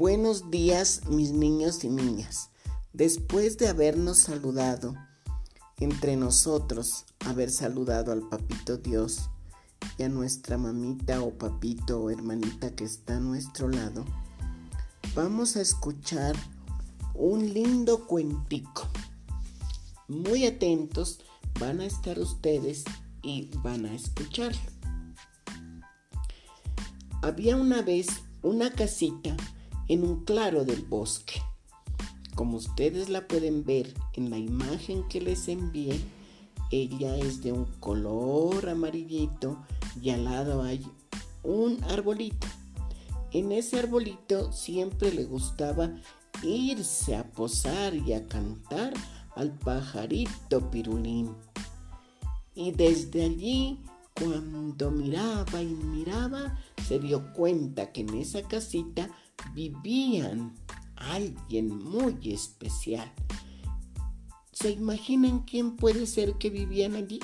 Buenos días mis niños y niñas. Después de habernos saludado entre nosotros, haber saludado al papito Dios y a nuestra mamita o papito o hermanita que está a nuestro lado, vamos a escuchar un lindo cuentico. Muy atentos van a estar ustedes y van a escucharlo. Había una vez una casita en un claro del bosque. Como ustedes la pueden ver en la imagen que les envié, ella es de un color amarillito y al lado hay un arbolito. En ese arbolito siempre le gustaba irse a posar y a cantar al pajarito pirulín. Y desde allí, cuando miraba y miraba, se dio cuenta que en esa casita vivían alguien muy especial. ¿Se imaginan quién puede ser que vivían allí?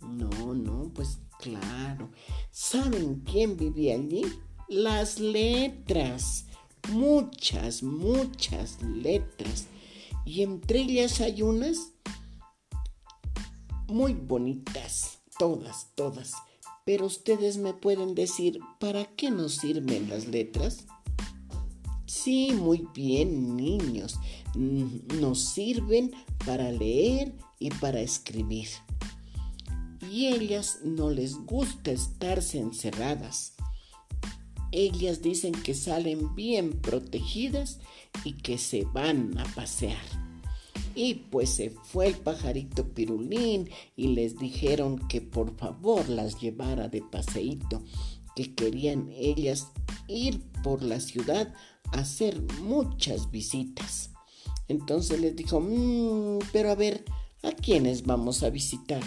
No, no, pues claro. ¿Saben quién vivía allí? Las letras. Muchas, muchas letras. Y entre ellas hay unas muy bonitas. Todas, todas. Pero ustedes me pueden decir, ¿para qué nos sirven las letras? Sí, muy bien, niños. Mm, nos sirven para leer y para escribir. Y ellas no les gusta estarse encerradas. Ellas dicen que salen bien protegidas y que se van a pasear. Y pues se fue el pajarito pirulín y les dijeron que por favor las llevara de paseíto, que querían ellas ir por la ciudad hacer muchas visitas. Entonces les dijo, mmm, pero a ver, ¿a quiénes vamos a visitar?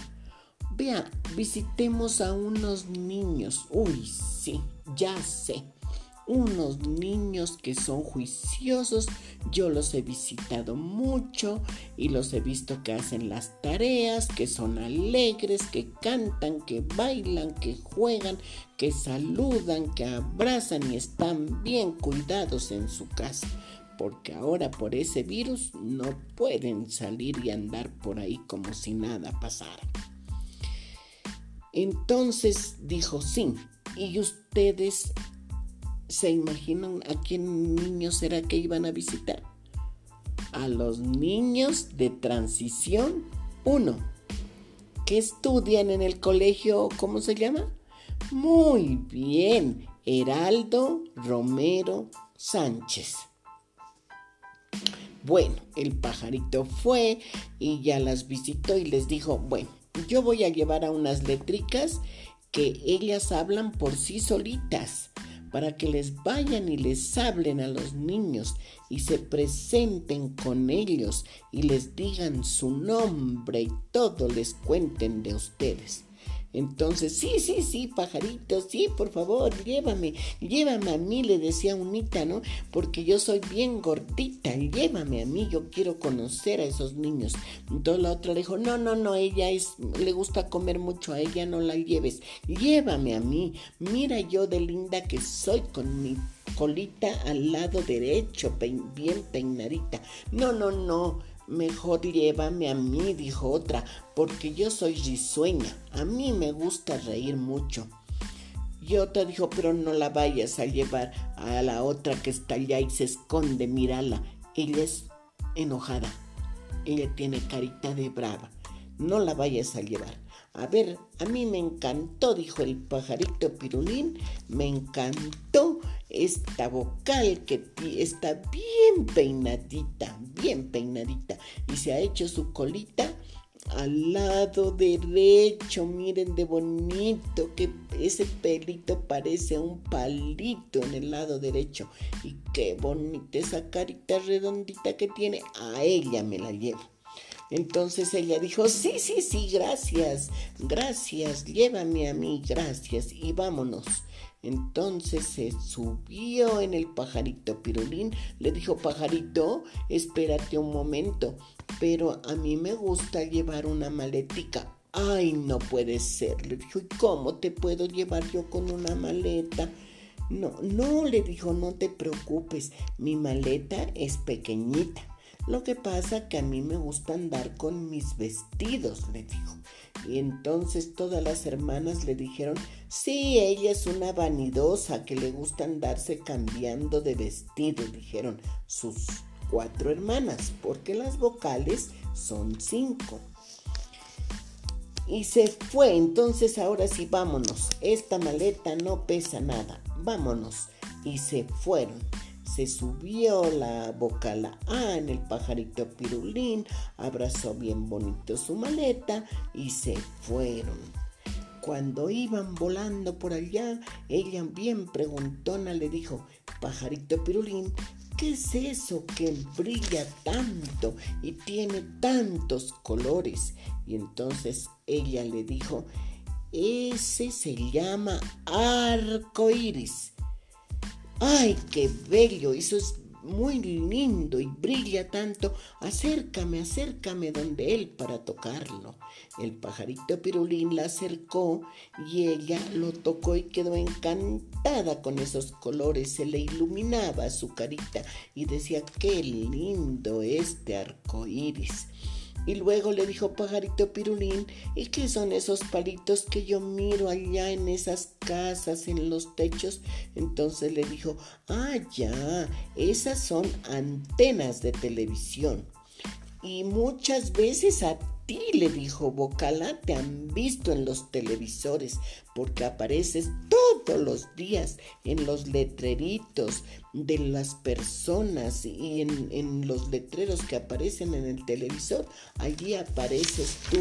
Vea, visitemos a unos niños. Uy, sí, ya sé unos niños que son juiciosos. Yo los he visitado mucho y los he visto que hacen las tareas, que son alegres, que cantan, que bailan, que juegan, que saludan, que abrazan y están bien cuidados en su casa. Porque ahora por ese virus no pueden salir y andar por ahí como si nada pasara. Entonces dijo, sí, y ustedes ¿Se imaginan a qué niños será que iban a visitar? A los niños de transición 1, que estudian en el colegio, ¿cómo se llama? Muy bien, Heraldo Romero Sánchez. Bueno, el pajarito fue y ya las visitó y les dijo, bueno, yo voy a llevar a unas letricas que ellas hablan por sí solitas para que les vayan y les hablen a los niños y se presenten con ellos y les digan su nombre y todo les cuenten de ustedes. Entonces, sí, sí, sí, pajarito, sí, por favor, llévame, llévame a mí, le decía Unita, ¿no? Porque yo soy bien gordita, llévame a mí, yo quiero conocer a esos niños. Entonces la otra le dijo, no, no, no, ella es, le gusta comer mucho, a ella no la lleves, llévame a mí, mira yo de linda que soy con mi colita al lado derecho, bien peinadita. No, no, no Mejor llévame a mí, dijo otra, porque yo soy risueña. A mí me gusta reír mucho. Y otra dijo, pero no la vayas a llevar a la otra que está allá y se esconde, mírala. Ella es enojada. Ella tiene carita de brava. No la vayas a llevar. A ver, a mí me encantó, dijo el pajarito pirulín, me encantó esta vocal que está bien peinadita, bien peinadita, y se ha hecho su colita al lado derecho, miren de bonito, que ese pelito parece un palito en el lado derecho, y qué bonita esa carita redondita que tiene, a ella me la llevo. Entonces ella dijo, sí, sí, sí, gracias, gracias, llévame a mí, gracias, y vámonos. Entonces se subió en el pajarito pirulín, le dijo, pajarito, espérate un momento, pero a mí me gusta llevar una maletica. Ay, no puede ser, le dijo, ¿y cómo te puedo llevar yo con una maleta? No, no, le dijo, no te preocupes, mi maleta es pequeñita. Lo que pasa que a mí me gusta andar con mis vestidos, le dijo. Y entonces todas las hermanas le dijeron, sí, ella es una vanidosa que le gusta andarse cambiando de vestido, dijeron sus cuatro hermanas, porque las vocales son cinco. Y se fue, entonces ahora sí, vámonos. Esta maleta no pesa nada, vámonos. Y se fueron. Se subió la bocala A en el pajarito pirulín, abrazó bien bonito su maleta y se fueron. Cuando iban volando por allá, ella bien preguntona le dijo, pajarito pirulín, ¿qué es eso que brilla tanto y tiene tantos colores? Y entonces ella le dijo, ese se llama arco iris. ¡Ay, qué bello! Eso es muy lindo y brilla tanto. Acércame, acércame donde él para tocarlo. El pajarito pirulín la acercó y ella lo tocó y quedó encantada con esos colores. Se le iluminaba su carita y decía, qué lindo este arco iris. Y luego le dijo Pajarito Pirulín, ¿y qué son esos palitos que yo miro allá en esas casas, en los techos? Entonces le dijo, ah, ya, esas son antenas de televisión. Y muchas veces a ti, le dijo Bocala, te han visto en los televisores porque apareces todos los días en los letreritos de las personas y en, en los letreros que aparecen en el televisor. Allí apareces tú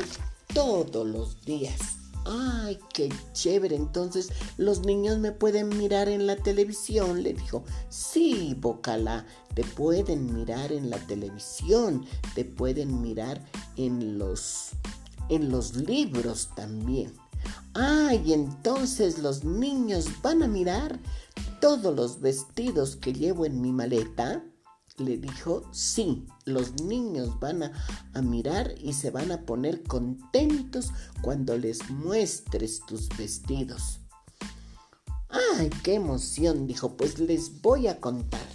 todos los días. ¡Ay, qué chévere! Entonces los niños me pueden mirar en la televisión, le dijo. Sí, Bocala, te pueden mirar en la televisión, te pueden mirar en los, en los libros también. ¡Ay, entonces los niños van a mirar todos los vestidos que llevo en mi maleta? Le dijo, sí, los niños van a, mirar y se van a poner contentos cuando les muestres tus vestidos. ¡Ay, qué emoción! dijo, pues les voy a contar,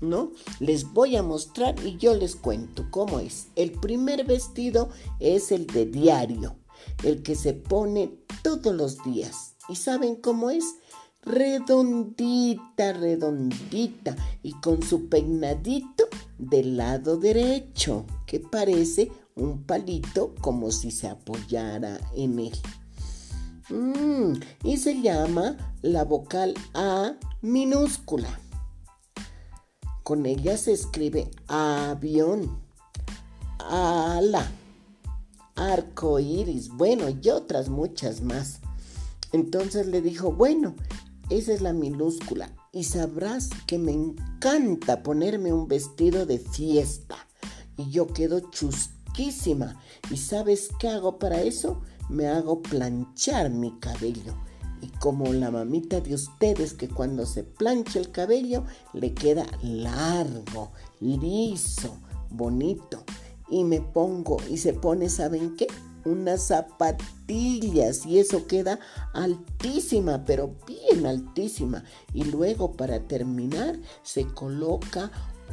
¿no? Les voy a mostrar y yo les cuento cómo es. El primer vestido es el de diario, el que se pone todos los días. ¿Y saben cómo es? Redondita, redondita y con su peinadito del lado derecho, que parece un palito como si se apoyara en él. Mm, y se llama la vocal A minúscula. Con ella se escribe avión, ala, arco iris, bueno, y otras muchas más. Entonces le dijo, bueno, esa es la minúscula. Y sabrás que me encanta ponerme un vestido de fiesta. Y yo quedo chusquísima. ¿Y sabes qué hago para eso? Me hago planchar mi cabello. Y como la mamita de ustedes que cuando se plancha el cabello le queda largo, liso, bonito. Y me pongo y se pone, ¿saben qué? Unas zapatillas y eso queda altísima, pero bien altísima. Y luego para terminar se coloca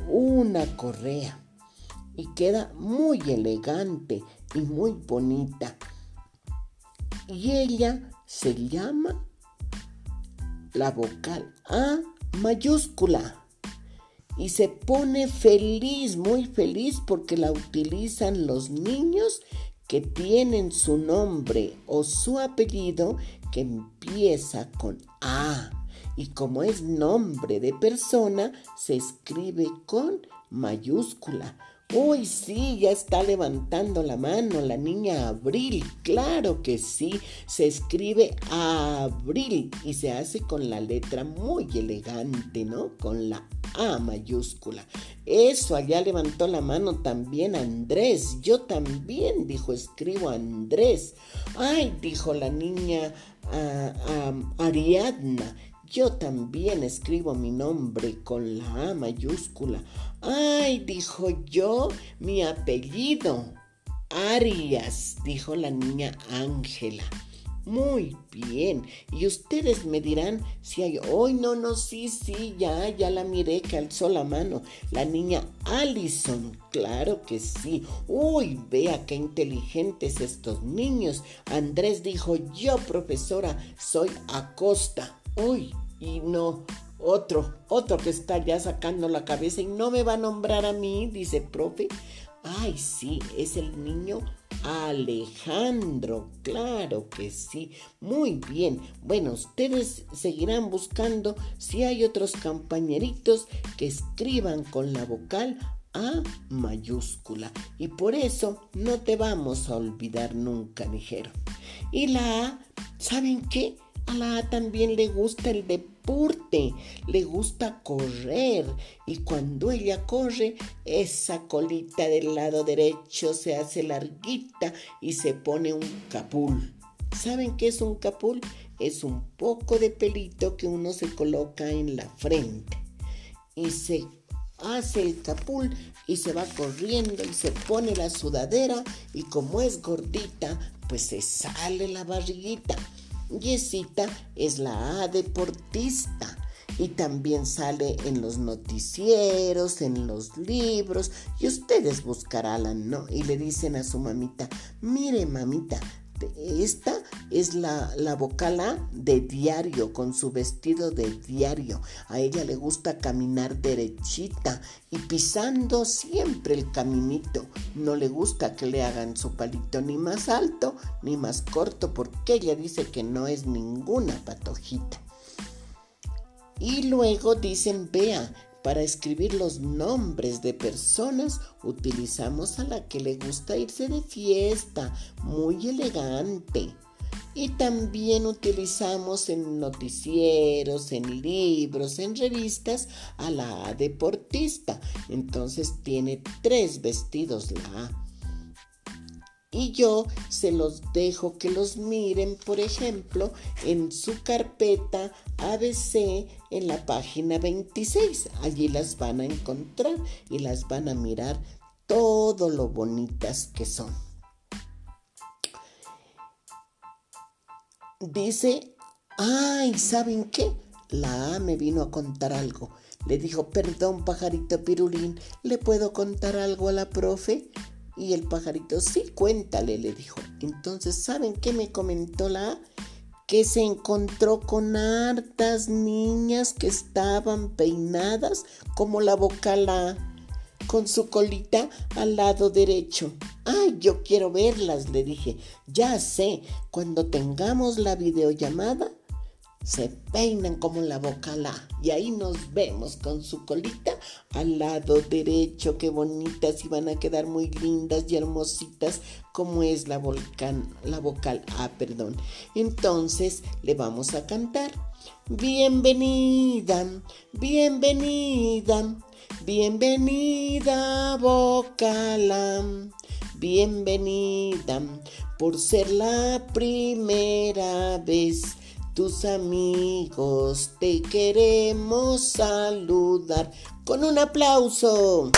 una correa y queda muy elegante y muy bonita. Y ella se llama la vocal A mayúscula. Y se pone feliz, muy feliz porque la utilizan los niños que tienen su nombre o su apellido que empieza con A y como es nombre de persona se escribe con mayúscula. Uy, sí, ya está levantando la mano la niña Abril. Claro que sí, se escribe Abril y se hace con la letra muy elegante, ¿no? Con la A mayúscula. Eso, allá levantó la mano también Andrés. Yo también, dijo, escribo Andrés. Ay, dijo la niña uh, Ariadna. Yo también escribo mi nombre con la A mayúscula. Ay, dijo yo, mi apellido. Arias, dijo la niña Ángela. Muy bien. Y ustedes me dirán si hay... Hoy no, no, sí, sí, ya, ya la miré que alzó la mano. La niña Allison. Claro que sí. Uy, vea qué inteligentes estos niños. Andrés dijo, yo profesora, soy Acosta. Uy, no, otro, otro que está ya sacando la cabeza y no me va a nombrar a mí, dice profe. Ay, sí, es el niño Alejandro, claro que sí. Muy bien. Bueno, ustedes seguirán buscando si hay otros compañeritos que escriban con la vocal A mayúscula. Y por eso no te vamos a olvidar nunca, ligero. Y la A, ¿saben qué? A la A también le gusta el le gusta correr y cuando ella corre, esa colita del lado derecho se hace larguita y se pone un capul. ¿Saben qué es un capul? Es un poco de pelito que uno se coloca en la frente y se hace el capul y se va corriendo y se pone la sudadera y como es gordita, pues se sale la barriguita Yesita es la A deportista y también sale en los noticieros, en los libros y ustedes buscarán, ¿no? Y le dicen a su mamita, mire mamita, esta es la, la vocal de diario, con su vestido de diario. A ella le gusta caminar derechita y pisando siempre el caminito. No le gusta que le hagan su palito ni más alto ni más corto porque ella dice que no es ninguna patojita. Y luego dicen, vea, para escribir los nombres de personas utilizamos a la que le gusta irse de fiesta, muy elegante. Y también utilizamos en noticieros, en libros, en revistas a la deportista. Entonces tiene tres vestidos la A y yo se los dejo que los miren, por ejemplo, en su carpeta ABC en la página 26. Allí las van a encontrar y las van a mirar todo lo bonitas que son. Dice, ay, ¿saben qué? La A me vino a contar algo. Le dijo, perdón, pajarito pirulín, ¿le puedo contar algo a la profe? Y el pajarito, sí, cuéntale, le dijo. Entonces, ¿saben qué me comentó la? Que se encontró con hartas niñas que estaban peinadas como la bocala, con su colita al lado derecho. Ay, yo quiero verlas, le dije. Ya sé, cuando tengamos la videollamada, se peinan como la bocala y ahí nos vemos con su colita al lado derecho, qué bonitas y van a quedar muy lindas y hermositas como es la volcán, la vocal A, perdón. Entonces le vamos a cantar. Bienvenida, bienvenida, bienvenida vocala, bienvenida por ser la primera vez tus amigos te queremos saludar con un aplauso.